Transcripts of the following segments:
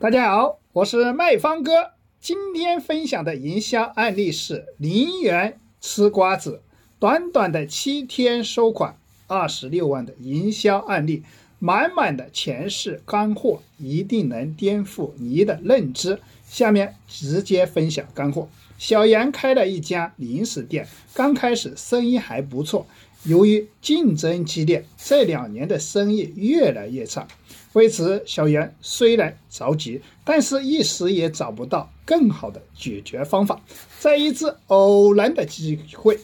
大家好，我是卖方哥。今天分享的营销案例是零元吃瓜子，短短的七天收款二十六万的营销案例，满满的全是干货，一定能颠覆你的认知。下面直接分享干货。小杨开了一家零食店，刚开始生意还不错，由于竞争激烈，这两年的生意越来越差。为此，小袁虽然着急，但是一时也找不到更好的解决方法。在一次偶然的机会，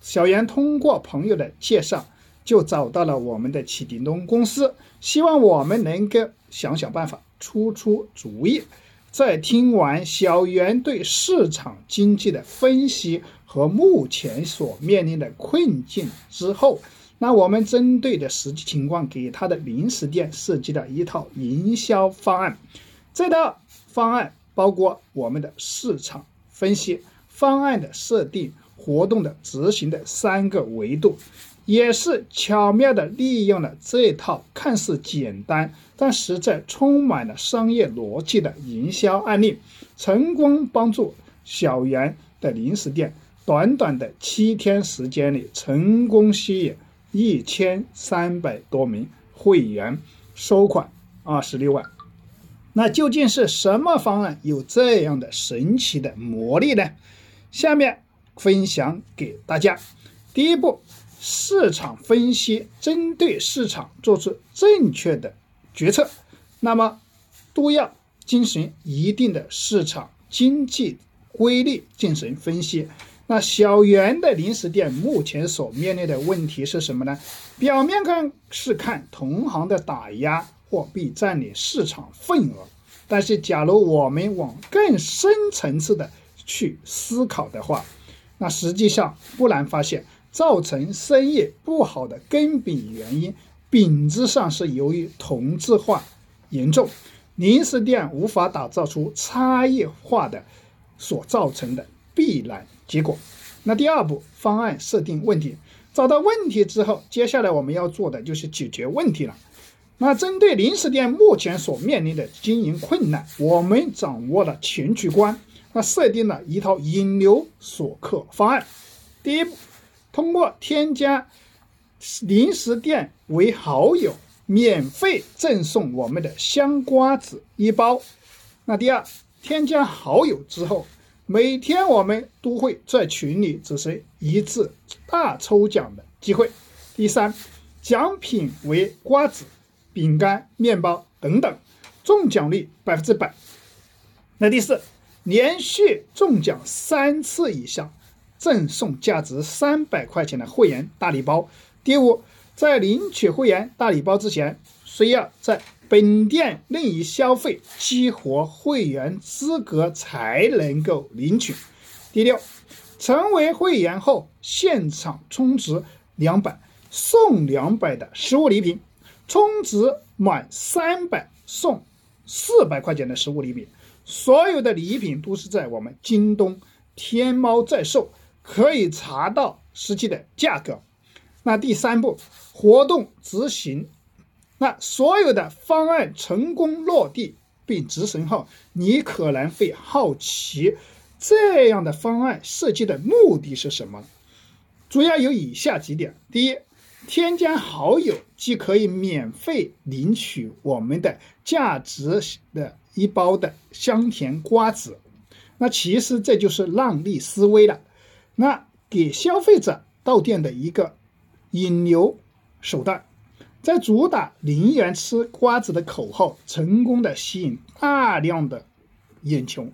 小袁通过朋友的介绍，就找到了我们的启迪东公司，希望我们能够想想办法，出出主意。在听完小袁对市场经济的分析和目前所面临的困境之后，那我们针对的实际情况，给他的零食店设计了一套营销方案。这套方案包括我们的市场分析、方案的设定、活动的执行的三个维度，也是巧妙的利用了这套看似简单但实在充满了商业逻辑的营销案例，成功帮助小袁的零食店短短的七天时间里成功吸引。一千三百多名会员收款二十六万，那究竟是什么方案有这样的神奇的魔力呢？下面分享给大家。第一步，市场分析，针对市场做出正确的决策，那么都要进行一定的市场经济规律进行分析。那小圆的零食店目前所面临的问题是什么呢？表面看是看同行的打压货币占领市场份额，但是假如我们往更深层次的去思考的话，那实际上不难发现，造成生意不好的根本原因，本质上是由于同质化严重，零食店无法打造出差异化的所造成的必然。结果，那第二步方案设定问题，找到问题之后，接下来我们要做的就是解决问题了。那针对零食店目前所面临的经营困难，我们掌握了全局观，那设定了一套引流锁客方案。第一步，通过添加零食店为好友，免费赠送我们的香瓜子一包。那第二，添加好友之后。每天我们都会在群里执行一次大抽奖的机会。第三，奖品为瓜子、饼干、面包等等，中奖率百分之百。那第四，连续中奖三次以上，赠送价值三百块钱的会员大礼包。第五，在领取会员大礼包之前，需要在本店任意消费激活会员资格才能够领取。第六，成为会员后现场充值两百送两百的实物礼品，充值满三百送四百块钱的实物礼品。所有的礼品都是在我们京东、天猫在售，可以查到实际的价格。那第三步，活动执行。那所有的方案成功落地并执行后，你可能会好奇，这样的方案设计的目的是什么？主要有以下几点：第一，添加好友即可以免费领取我们的价值的一包的香甜瓜子。那其实这就是让利思维了，那给消费者到店的一个引流手段。在主打零元吃瓜子的口号，成功的吸引大量的眼球，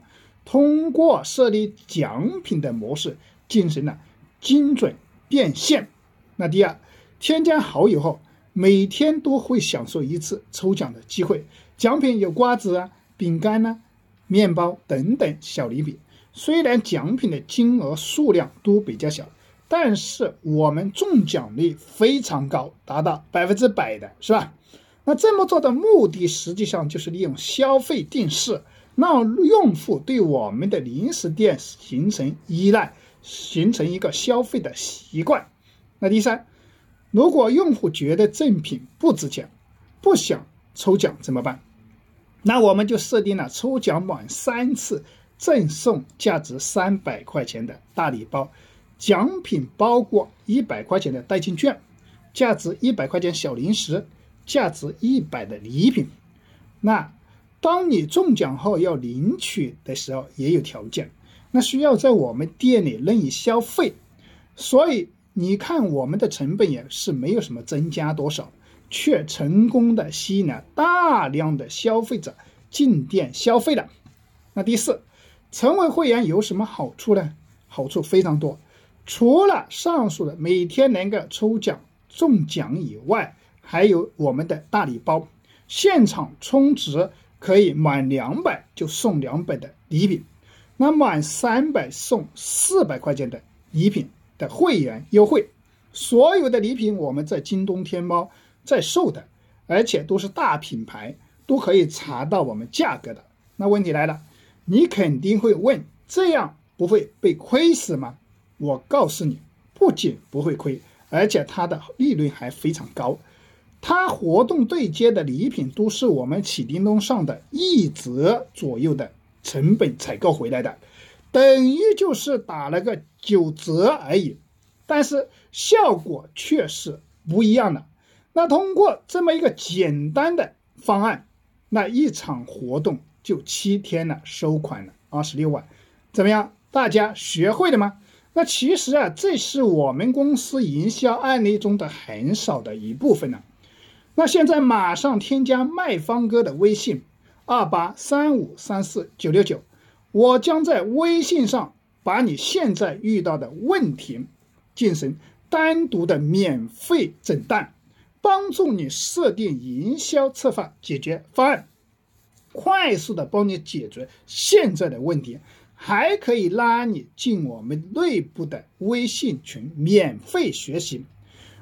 通过设立奖品的模式进行了精准变现。那第二，添加好友后，每天都会享受一次抽奖的机会，奖品有瓜子啊、饼干呢、面包等等小礼品。虽然奖品的金额数量都比较小。但是我们中奖率非常高，达到百分之百的是吧？那这么做的目的，实际上就是利用消费定势，让用户对我们的零食店形成依赖，形成一个消费的习惯。那第三，如果用户觉得赠品不值钱，不想抽奖怎么办？那我们就设定了抽奖满三次赠送价值三百块钱的大礼包，奖品包括一百块钱的代金券，价值一百块钱小零食，价值一百的礼品。那当你中奖后要领取的时候，也有条件，那需要在我们店里任意消费。所以你看，我们的成本也是没有什么增加多少。却成功的吸引了大量的消费者进店消费了。那第四，成为会员有什么好处呢？好处非常多，除了上述的每天能够抽奖中奖以外，还有我们的大礼包，现场充值可以满两百就送两百的礼品，那满三百送四百块钱的礼品的会员优惠。所有的礼品我们在京东、天猫。在售的，而且都是大品牌，都可以查到我们价格的。那问题来了，你肯定会问：这样不会被亏死吗？我告诉你，不仅不会亏，而且它的利润还非常高。它活动对接的礼品都是我们启叮咚上的一折左右的成本采购回来的，等于就是打了个九折而已，但是效果却是不一样的。那通过这么一个简单的方案，那一场活动就七天了，收款了二十六万，怎么样？大家学会了吗？那其实啊，这是我们公司营销案例中的很少的一部分了。那现在马上添加卖方哥的微信二八三五三四九六九，我将在微信上把你现在遇到的问题进行单独的免费诊断。帮助你设定营销策划解决方案，快速的帮你解决现在的问题，还可以拉你进我们内部的微信群免费学习。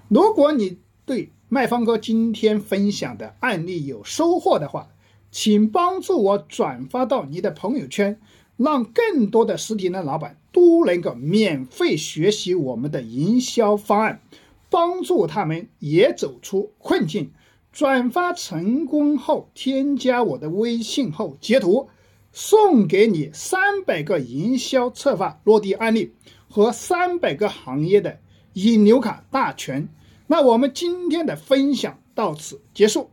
如果你对卖方哥今天分享的案例有收获的话，请帮助我转发到你的朋友圈，让更多的实体店老板都能够免费学习我们的营销方案。帮助他们也走出困境。转发成功后，添加我的微信后截图，送给你三百个营销策划落地案例和三百个行业的引流卡大全。那我们今天的分享到此结束。